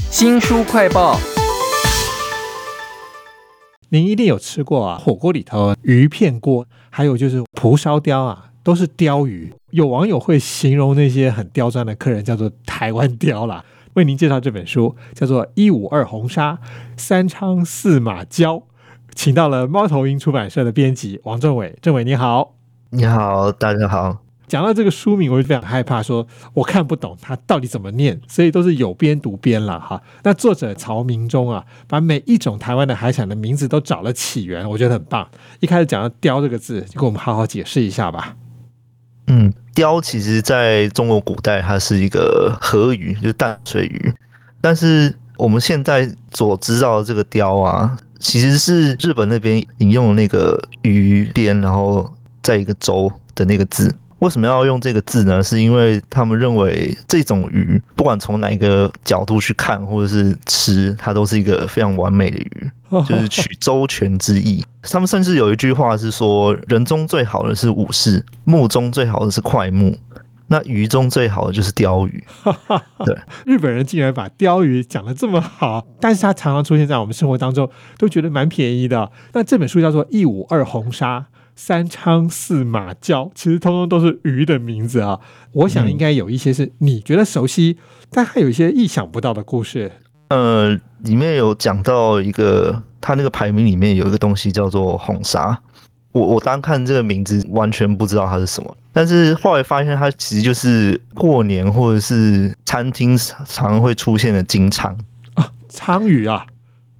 新书快报，您一定有吃过啊，火锅里头鱼片锅，还有就是蒲烧鲷啊，都是鲷鱼。有网友会形容那些很刁钻的客人叫做台湾鲷啦。为您介绍这本书，叫做《一五二红沙三昌四马鲛》，请到了猫头鹰出版社的编辑王政伟。政伟你好，你好，大家好。讲到这个书名，我就非常害怕，说我看不懂它到底怎么念，所以都是有编读编了哈。那作者曹明忠啊，把每一种台湾的海产的名字都找了起源，我觉得很棒。一开始讲到“雕”这个字，就给我们好好解释一下吧。嗯，雕其实在中国古代它是一个河鱼，就是淡水鱼。但是我们现在所知道的这个雕啊，其实是日本那边引用那个鱼边，然后在一个州的那个字。为什么要用这个字呢？是因为他们认为这种鱼，不管从哪一个角度去看，或者是吃，它都是一个非常完美的鱼，就是取周全之意。他们甚至有一句话是说：人中最好的是武士，木中最好的是快木，那鱼中最好的就是鲷鱼。对，日本人竟然把鲷鱼讲的这么好，但是它常常出现在我们生活当中，都觉得蛮便宜的。那这本书叫做《一五二红沙》。三昌四马交，其实通通都是鱼的名字啊。我想应该有一些是你觉得熟悉，但还有一些意想不到的故事。呃，里面有讲到一个，它那个排名里面有一个东西叫做红沙。我我单看这个名字完全不知道它是什么，但是后来发现它其实就是过年或者是餐厅常会出现的金鲳啊，鲳鱼啊。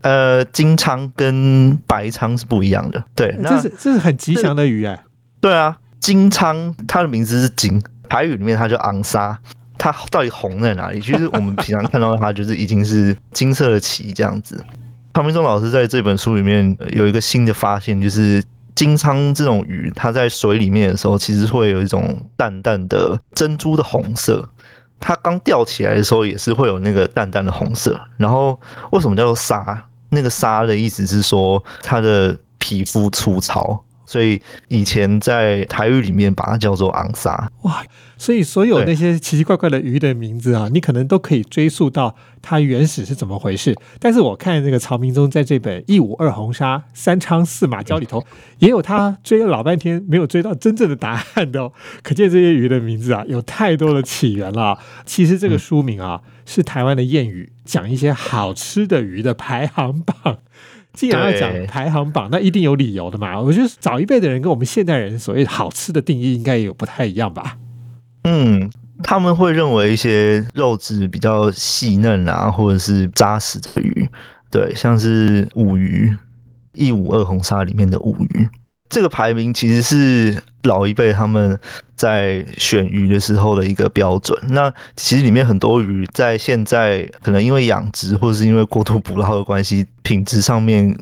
呃，金鲳跟白鲳是不一样的，对，这是这是很吉祥的鱼哎。对啊，金鲳它的名字是金，台语里面它叫昂沙，它到底红在哪里？其实我们平常看到它就是已经是金色的鳍这样子。唐明忠老师在这本书里面有一个新的发现，就是金鲳这种鱼，它在水里面的时候，其实会有一种淡淡的珍珠的红色。它刚钓起来的时候也是会有那个淡淡的红色。然后为什么叫做沙？那个“沙”的意思是说，他的皮肤粗糙，所以以前在台语里面把它叫做“昂沙”。哇！所以所有那些奇奇怪怪的鱼的名字啊，你可能都可以追溯到它原始是怎么回事。但是我看那个曹明宗在这本《一五二红沙三昌四马交》里头，也有他追了老半天没有追到真正的答案的。可见这些鱼的名字啊，有太多的起源了。其实这个书名啊。是台湾的谚语，讲一些好吃的鱼的排行榜。既然要讲排行榜，那一定有理由的嘛。我觉得早一辈的人跟我们现代人所谓好吃的定义，应该也有不太一样吧。嗯，他们会认为一些肉质比较细嫩啊，或者是扎实的鱼，对，像是五鱼一五二红沙里面的五鱼。这个排名其实是老一辈他们在选鱼的时候的一个标准。那其实里面很多鱼在现在可能因为养殖或者是因为过度捕捞的关系，品质上面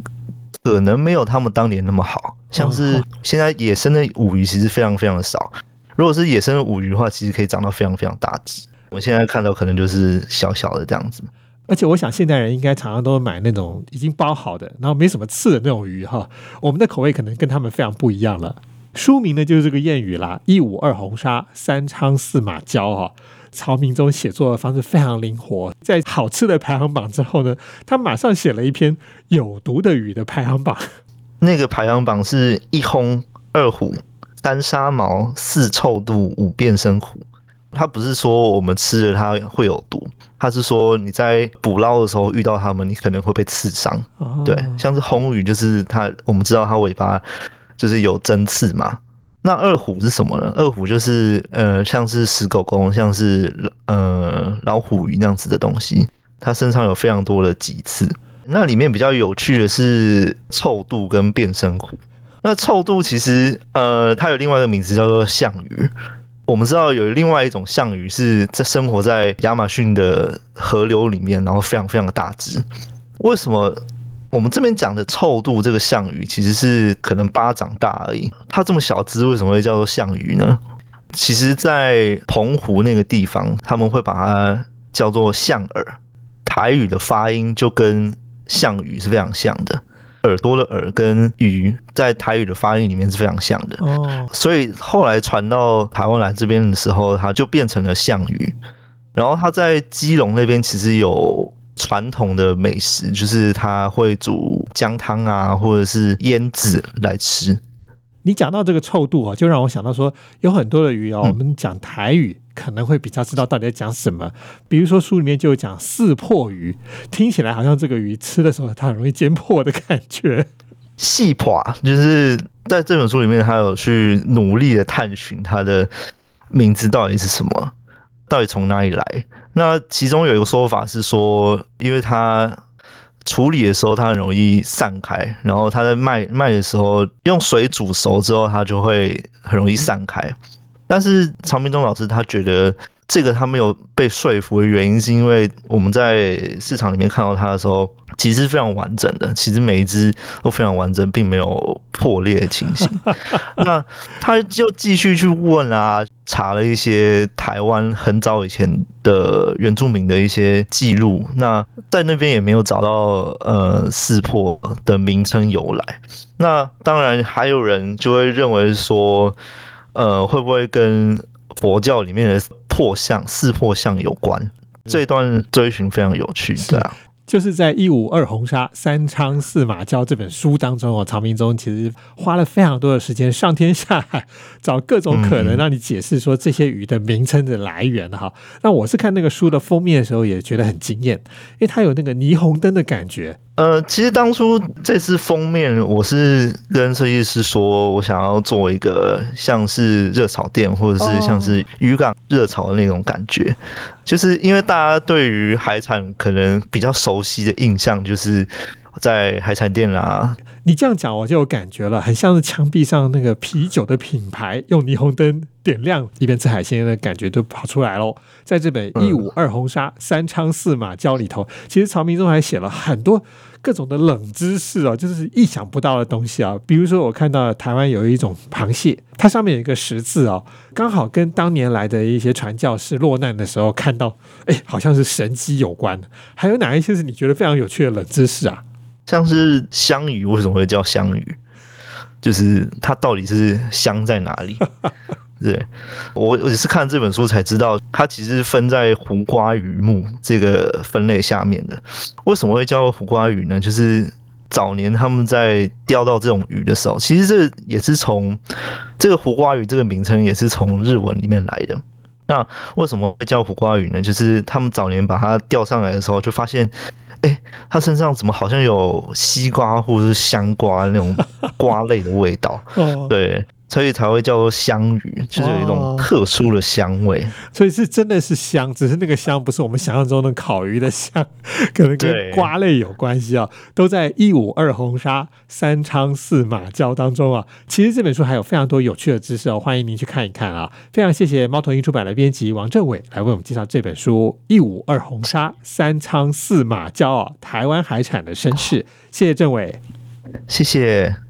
可能没有他们当年那么好。像是现在野生的五鱼其实非常非常的少。如果是野生的五鱼的话，其实可以长到非常非常大只。我们现在看到可能就是小小的这样子。而且我想，现代人应该常常都买那种已经包好的，然后没什么刺的那种鱼哈。我们的口味可能跟他们非常不一样了。书名呢就是这个谚语啦，“一五二红沙，三仓四马交”哈。曹明忠写作的方式非常灵活，在好吃的排行榜之后呢，他马上写了一篇有毒的鱼的排行榜。那个排行榜是一红二虎三沙毛四臭肚五变身虎。他不是说我们吃了它会有毒。它是说你在捕捞的时候遇到它们，你可能会被刺伤。对，像是红鱼，就是它，我们知道它尾巴就是有针刺嘛。那二虎是什么呢？二虎就是呃，像是石狗狗，像是呃老虎鱼那样子的东西，它身上有非常多的棘刺。那里面比较有趣的是臭肚跟变身虎。那臭肚其实呃，它有另外一个名字叫做象鱼。我们知道有另外一种象鱼是在生活在亚马逊的河流里面，然后非常非常的大只。为什么我们这边讲的臭肚这个象鱼其实是可能巴掌大而已？它这么小只，为什么会叫做象鱼呢？其实，在澎湖那个地方，他们会把它叫做象耳，台语的发音就跟象鱼是非常像的。耳朵的耳跟鱼在台语的发音里面是非常像的哦，所以后来传到台湾来这边的时候，它就变成了象鱼。然后它在基隆那边其实有传统的美食，就是它会煮姜汤啊，或者是腌制来吃。你讲到这个臭度啊，就让我想到说，有很多的鱼啊，我们讲台语可能会比较知道到底在讲什么。比如说书里面就有讲四破鱼，听起来好像这个鱼吃的时候它很容易煎破的感觉。细破就是在这本书里面，他有去努力的探寻它的名字到底是什么，到底从哪里来。那其中有一个说法是说，因为它。处理的时候，它很容易散开，然后它在卖卖的时候，用水煮熟之后，它就会很容易散开。但是常明忠老师他觉得这个他没有被说服的原因，是因为我们在市场里面看到它的时候。其实非常完整的，其实每一只都非常完整，并没有破裂的情形。那他就继续去问啊，查了一些台湾很早以前的原住民的一些记录，那在那边也没有找到呃四破的名称由来。那当然还有人就会认为说，呃，会不会跟佛教里面的破相四破相有关？这段追寻非常有趣，对啊。就是在《一五二红沙三昌四马交》这本书当中哦，曹明宗其实花了非常多的时间上天下海找各种可能让你解释说这些鱼的名称的来源哈。那我是看那个书的封面的时候也觉得很惊艳，因为它有那个霓虹灯的感觉。呃，其实当初这次封面，我是跟设计师说，我想要做一个像是热炒店，或者是像是渔港热炒的那种感觉，就是因为大家对于海产可能比较熟悉的印象，就是在海产店啦。你这样讲，我就有感觉了，很像是墙壁上那个啤酒的品牌用霓虹灯点亮，一边吃海鲜的感觉都跑出来喽。在这本《一五二红沙三昌四马交》里头，其实曹明忠还写了很多。各种的冷知识啊，就是意想不到的东西啊。比如说，我看到台湾有一种螃蟹，它上面有一个十字哦，刚好跟当年来的一些传教士落难的时候看到，哎，好像是神机有关。还有哪一些是你觉得非常有趣的冷知识啊？像是香鱼为什么会叫香鱼？就是它到底是香在哪里？对，我我也是看这本书才知道，它其实分在胡瓜鱼目这个分类下面的。为什么会叫胡瓜鱼呢？就是早年他们在钓到这种鱼的时候，其实这也是从这个胡瓜鱼这个名称也是从日文里面来的。那为什么会叫胡瓜鱼呢？就是他们早年把它钓上来的时候，就发现，哎，它身上怎么好像有西瓜或者是香瓜那种瓜类的味道？对。所以才会叫做香鱼，就是有一种特殊的香味。所以是真的是香，只是那个香不是我们想象中的烤鱼的香，可能跟瓜类有关系啊。都在一五二红沙三昌四马交当中啊。其实这本书还有非常多有趣的知识哦，欢迎您去看一看啊。非常谢谢猫头鹰出版的编辑王政伟来为我们介绍这本书《一五二红沙三昌四马交》啊，台湾海产的身世。谢谢政伟，谢谢。